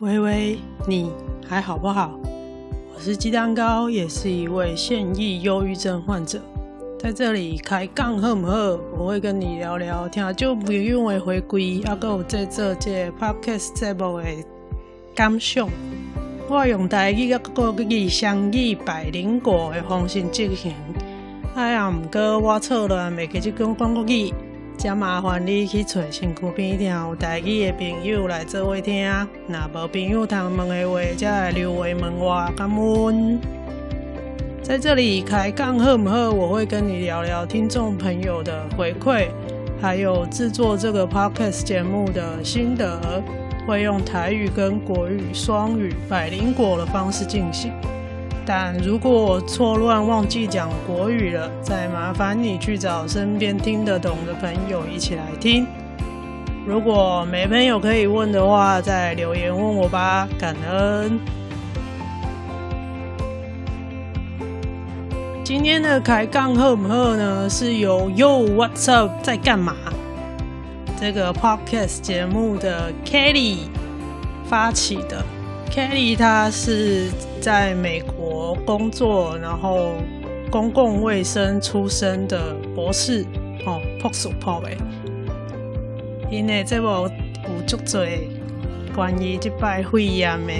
喂喂，你还好不好？我是鸡蛋糕，也是一位现役忧郁症患者，在这里开杠好不好？我会跟你聊聊，听就不用为回归，还有在这这 podcast 节目的感想。我用台语跟国语双语百灵果的方式进行，哎呀，不过我错了，没记住讲国语。真麻烦你去找身躯边听有台语的朋友来做位听，若无朋友通问的话，则来留话问我，感恩。在这里开杠好唔好？我会跟你聊聊听众朋友的回馈，还有制作这个 podcast 节目的心得，会用台语跟国语双语百灵果的方式进行。但如果我错乱忘记讲国语了，再麻烦你去找身边听得懂的朋友一起来听。如果没朋友可以问的话，再留言问我吧，感恩。今天的开杠好不好呢？是由 Yo What's Up 在干嘛？这个 podcast 节目的 Kelly 发起的。Kelly 他是在美国工作，然后公共卫生出身的博士哦，博士博诶。因为这部有足多关于这摆肺炎的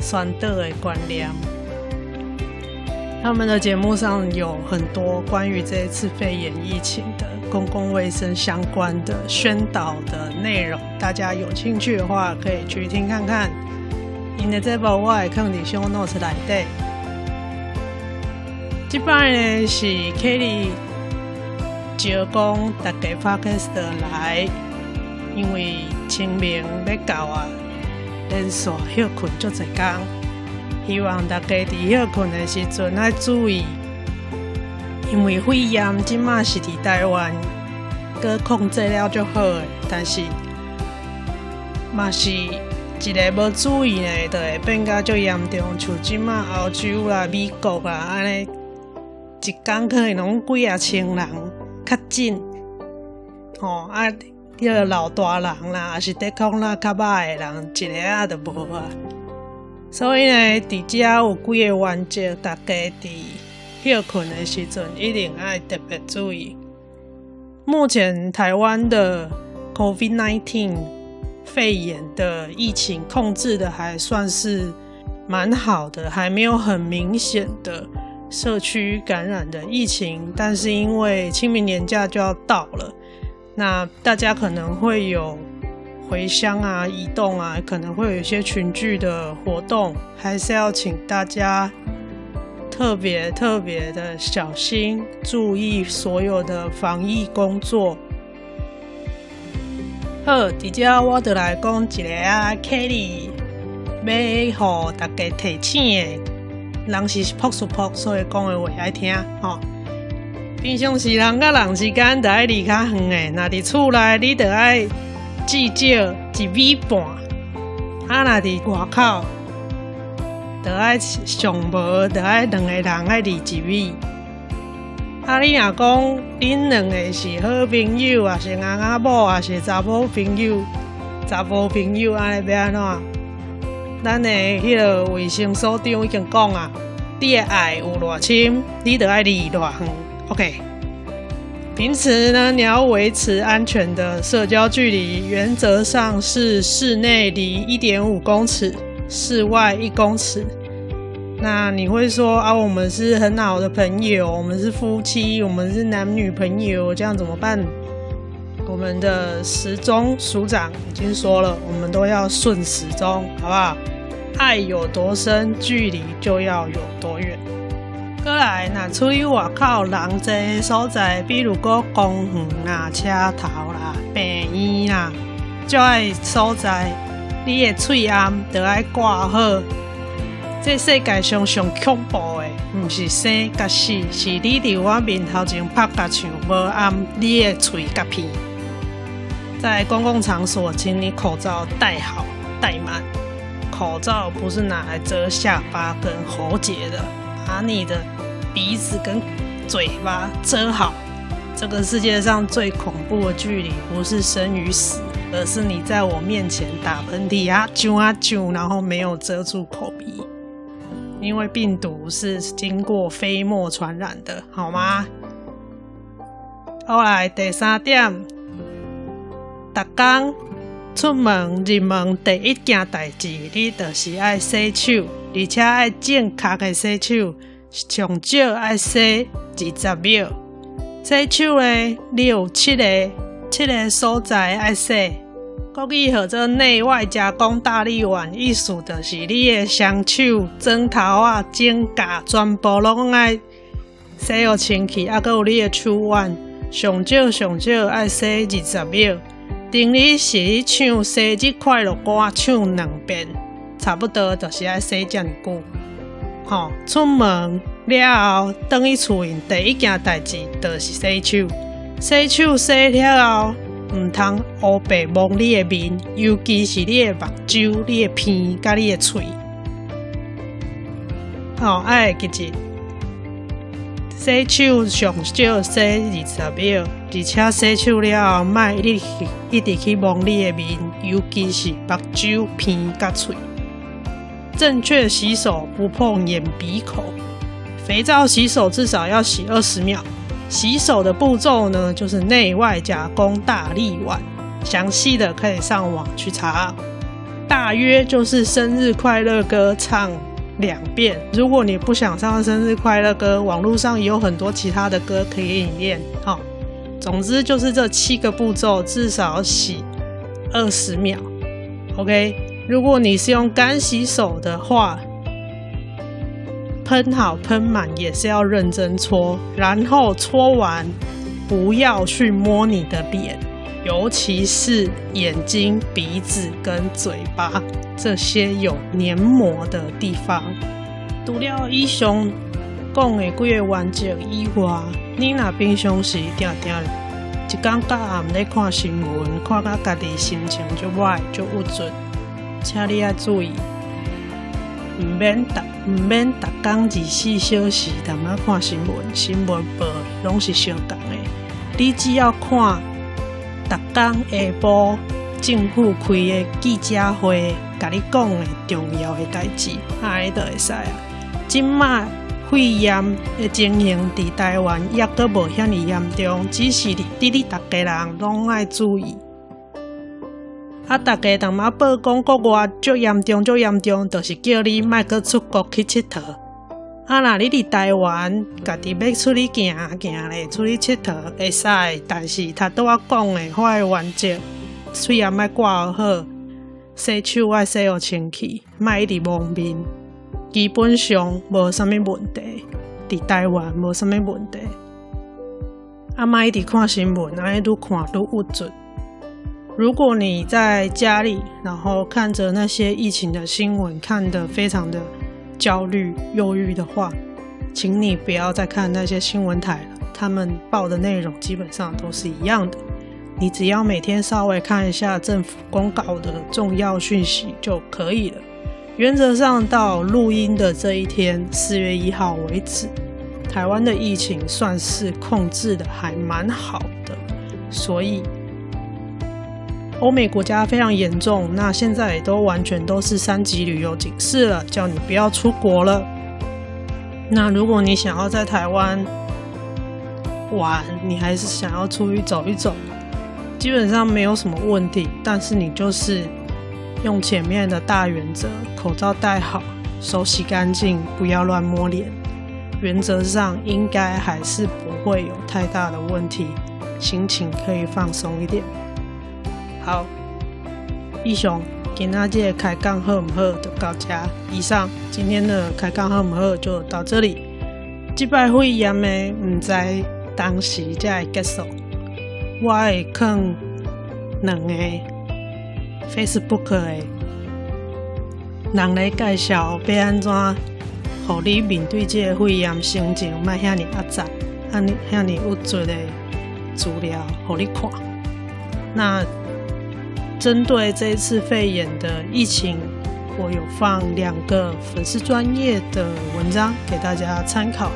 宣导的观念，他们的节目上有很多关于这一次肺炎疫情的公共卫生相关的宣导的内容，大家有兴趣的话可以去听看看。因为这部我会放在 show notes 里底。这摆呢是 Kelly 招讲大家 p o d c 来，因为清明要到啊，连续休困足侪天，希望大家伫休困。的时阵要注意，因为肺炎今嘛是伫台湾，搁控制了就好，但是嘛是。一个无注意呢，就会变甲足严重，像即马欧洲啦、美国啦，安尼一工可能拢几啊千人确诊。哦，啊，迄、那个老大人啦，还是抵抗力较歹的人，一个仔都无啊。所以呢，伫遮有几个原则，大家伫休困的时阵一定爱特别注意。目前台湾的 COVID-19。肺炎的疫情控制的还算是蛮好的，还没有很明显的社区感染的疫情。但是因为清明年假就要到了，那大家可能会有回乡啊、移动啊，可能会有一些群聚的活动，还是要请大家特别特别的小心，注意所有的防疫工作。好，直接我就来讲一个啊，Kelly 要互大家提醒的，人是朴素朴，所以讲的话爱听吼。平常时人甲人之间就爱离较远诶，若伫厝内你就爱至少一米半，啊，若伫外口，就爱上无就爱两个人爱离一米。啊！你若讲恁两个是好朋友，啊是阿阿某，啊是查某朋友，查甫朋友安尼要安怎？咱的迄个卫生所长已经讲啊，你的爱有偌深，你就爱离偌远。OK，平时呢，你要维持安全的社交距离，原则上是室内离一点五公尺，室外一公尺。那你会说啊，我们是很好的朋友，我们是夫妻，我们是男女朋友，这样怎么办？我们的时钟署长已经说了，我们都要顺时钟，好不好？爱有多深，距离就要有多远。过来，那出于外口人济所在，比如说公园啦、车头啦、病院啦，这爱所在，你的喙罨都爱挂好。这世界上上恐怖的，不是生甲死，是你伫我面头前拍甲枪，无按你的嘴甲鼻。在公共场所，请你口罩戴好戴满。口罩不是拿来遮下巴跟喉结的，把你的鼻子跟嘴巴遮好。这个世界上最恐怖的距离，不是生与死，而是你在我面前打喷嚏啊啾啊啾，然后没有遮住口鼻，因为病毒是经过飞沫传染的，好吗？后来第三点，逐天出门入门第一件代志，你就是爱洗手，而且爱正确的洗手，上少爱洗二十秒。洗手呢，你有七个。七个所在爱洗，国语号做内外加工大立腕，意思就是你的双手、指头啊、指甲全部拢爱洗好清气，啊，阁有你的手腕，上少上少爱洗二十秒。等你是唱生日快乐歌唱两遍，差不多就是爱洗这么久。吼、出门了后，等于厝里第一件代志就是洗手。洗手洗了后，毋通乌白摸你的面，尤其是你的目睭、你的鼻、甲你的嘴。好，爱记住，洗手上少洗二十秒，而且洗手了后，莫一直一直去摸你的面，尤其是目睭、鼻甲喙。正确洗手，不碰眼、鼻、口。肥皂洗手至少要洗二十秒。洗手的步骤呢，就是内外夹弓大立腕，详细的可以上网去查。大约就是生日快乐歌唱两遍。如果你不想唱生日快乐歌，网络上也有很多其他的歌可以练。好，总之就是这七个步骤，至少洗二十秒。OK，如果你是用干洗手的话。喷好喷满也是要认真搓，然后搓完不要去摸你的脸，尤其是眼睛、鼻子跟嘴巴这些有黏膜的地方。除了以上讲的几个原则以外，你那平常时定定一刚到暗咧看新闻，看到家己心情就坏就郁卒，请你要注意。唔免逐唔免逐工二十四小时，淡仔看新闻，新闻报拢是相同的。你只要看逐工下晡政府开的记者会，甲你讲的重要的代志，安尼就会使啊。即卖肺炎的情形伫台湾抑阁无遐尔严重，只是你你逐家人拢爱注意。啊！大家当嘛报讲国外足严重，足严重，就是叫你莫阁出国去佚佗。啊，若你伫台湾，家己要出去行行咧，出去佚佗会使，但是他拄仔讲的话原则，虽然莫挂好，洗手爱洗好清气，莫一直摸面，基本上无啥物问题。伫台湾无啥物问题。啊，莫一直看新闻，安尼愈看愈郁卒。如果你在家里，然后看着那些疫情的新闻，看得非常的焦虑、忧郁的话，请你不要再看那些新闻台了。他们报的内容基本上都是一样的。你只要每天稍微看一下政府公告的重要讯息就可以了。原则上，到录音的这一天，四月一号为止，台湾的疫情算是控制的还蛮好的，所以。欧美国家非常严重，那现在也都完全都是三级旅游警示了，叫你不要出国了。那如果你想要在台湾玩，你还是想要出去走一走，基本上没有什么问题。但是你就是用前面的大原则：口罩戴好，手洗干净，不要乱摸脸。原则上应该还是不会有太大的问题，心情可以放松一点。好，以上今仔日开讲好唔好就到这。以上今天的开讲好唔好就到这里。这摆肺炎的唔知当时才会结束。我会放两个 Facebook 的人来介绍，要安怎，互你面对这个肺炎心情莫遐尔压榨，遐尔遐尔郁卒的资料，互你看。那。针对这一次肺炎的疫情，我有放两个粉丝专业的文章给大家参考，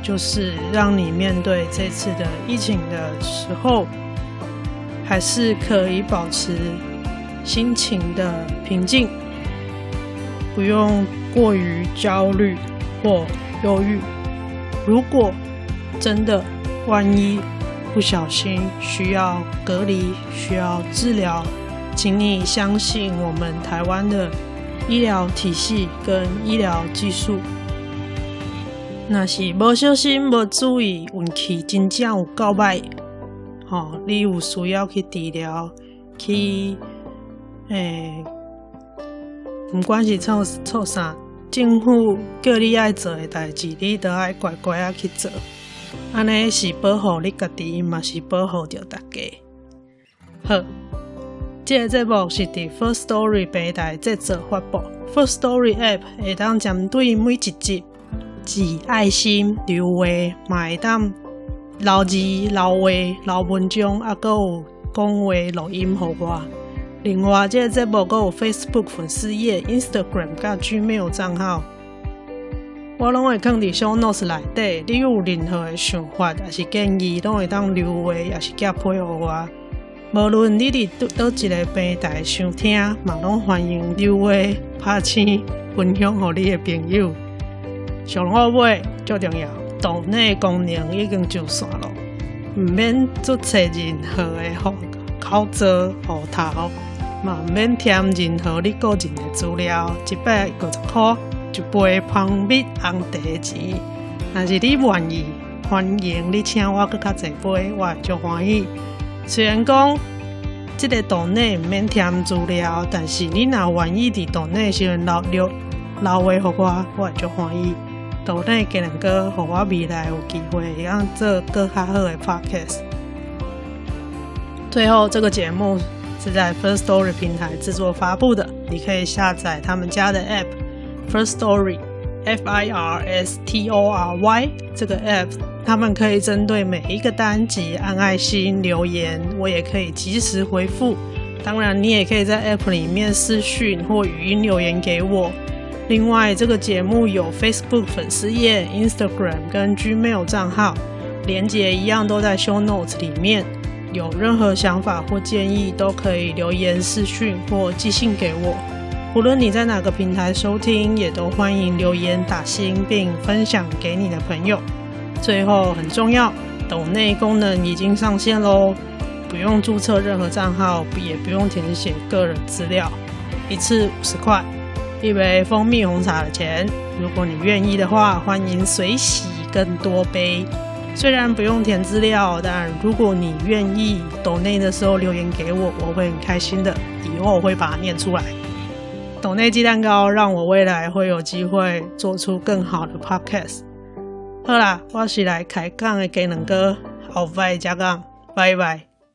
就是让你面对这次的疫情的时候，还是可以保持心情的平静，不用过于焦虑或忧郁。如果真的万一不小心需要隔离、需要治疗，请你相信我们台湾的医疗体系跟医疗技术。若是无小心、无注意，运气真正有够歹，吼，你有需要去治疗，去诶，不管是做做啥，政府叫你爱做诶代志，你都爱乖乖啊去做。安尼是保护你家己，嘛是保护着大家。好。这个节目是伫 First Story 平台制作发布。，First Story App 会当针对每一集寄爱心留言，嘛会当留字、留话、留文章，啊，搁有讲话录音给我。另外，这个节目搁有 Facebook 粉丝页、Instagram 加 Gmail 账号，我拢会放伫 Show Notes 内底。你有任何的想法，还是建议，拢会当留话，也是加配合我。无论你伫倒一个平台收听，嘛拢欢迎留言、拍星、分享互你的朋友。上好买最重要，岛内功能已经上线了，唔免注册任何的号口座号头，嘛唔免填任何你个人的资料，一百五十块一杯蜂蜜红茶钱。若是你愿意，欢迎你请我搁较侪杯，我就欢喜。虽然讲这个岛内唔免填资料，但是你若愿意伫岛内先留留留话给我，我就欢喜。岛内给能够让我未来有机会让做更较好的 podcast。最后，这个节目是在 First Story 平台制作发布的，你可以下载他们家的 app Firstory，F I R S T O R Y 这个 app。他们可以针对每一个单集按爱心留言，我也可以及时回复。当然，你也可以在 App 里面私讯或语音留言给我。另外，这个节目有 Facebook 粉丝页、Instagram 跟 Gmail 账号，连接一样都在 Show Notes 里面。有任何想法或建议，都可以留言私讯或寄信给我。无论你在哪个平台收听，也都欢迎留言打星并分享给你的朋友。最后很重要，抖内功能已经上线喽，不用注册任何账号，也不用填写个人资料，一次五十块，一杯蜂蜜红茶的钱。如果你愿意的话，欢迎随喜更多杯。虽然不用填资料，但如果你愿意抖内的时候留言给我，我会很开心的。以后我会把它念出来。懂内鸡蛋糕让我未来会有机会做出更好的 podcast。好啦，我是来开杠的鸡能哥，后摆再讲，拜拜。